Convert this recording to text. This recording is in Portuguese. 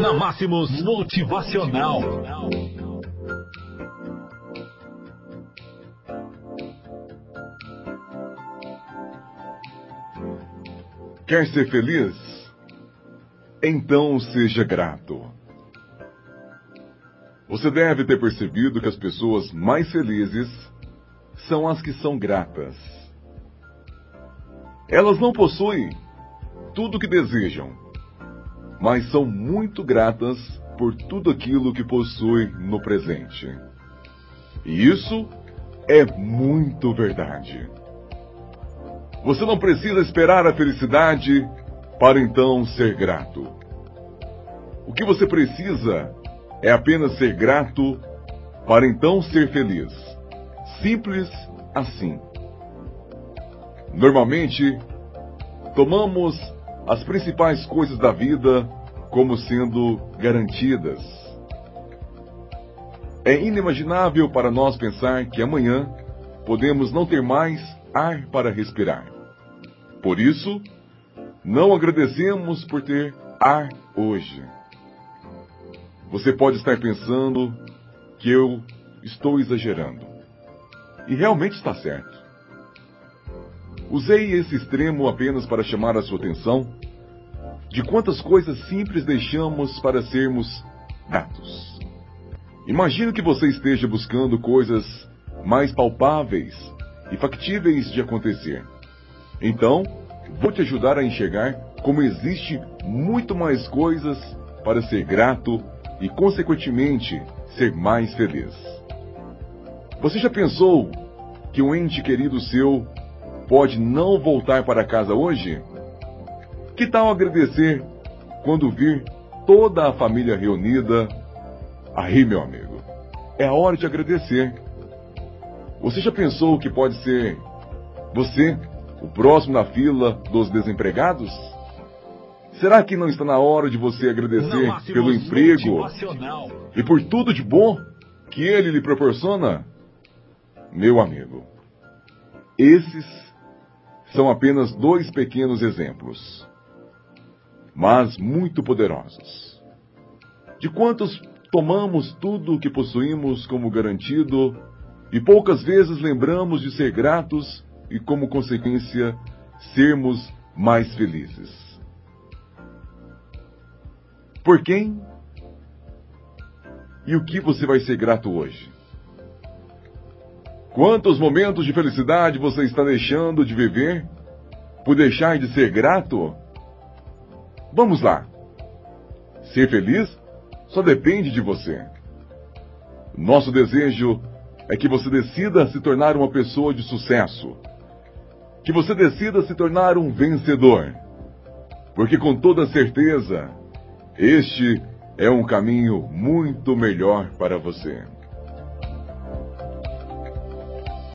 Na Máximos Motivacional. Quer ser feliz? Então seja grato. Você deve ter percebido que as pessoas mais felizes são as que são gratas. Elas não possuem tudo o que desejam, mas são muito gratas por tudo aquilo que possuem no presente. E isso é muito verdade. Você não precisa esperar a felicidade para então ser grato. O que você precisa é apenas ser grato para então ser feliz. Simples assim. Normalmente, tomamos as principais coisas da vida como sendo garantidas. É inimaginável para nós pensar que amanhã podemos não ter mais ar para respirar. Por isso, não agradecemos por ter ar hoje. Você pode estar pensando que eu estou exagerando. E realmente está certo. Usei esse extremo apenas para chamar a sua atenção de quantas coisas simples deixamos para sermos gratos. Imagino que você esteja buscando coisas mais palpáveis e factíveis de acontecer. Então, vou te ajudar a enxergar como existe muito mais coisas para ser grato e, consequentemente, ser mais feliz. Você já pensou que um ente querido seu pode não voltar para casa hoje? Que tal agradecer quando vir toda a família reunida? Aí, meu amigo, é a hora de agradecer. Você já pensou que pode ser você, o próximo na fila dos desempregados? Será que não está na hora de você agradecer pelo emprego e por tudo de bom que ele lhe proporciona? Meu amigo, esses são apenas dois pequenos exemplos, mas muito poderosos. De quantos tomamos tudo o que possuímos como garantido e poucas vezes lembramos de ser gratos e, como consequência, sermos mais felizes. Por quem e o que você vai ser grato hoje? Quantos momentos de felicidade você está deixando de viver por deixar de ser grato? Vamos lá. Ser feliz só depende de você. Nosso desejo é que você decida se tornar uma pessoa de sucesso. Que você decida se tornar um vencedor. Porque com toda certeza, este é um caminho muito melhor para você.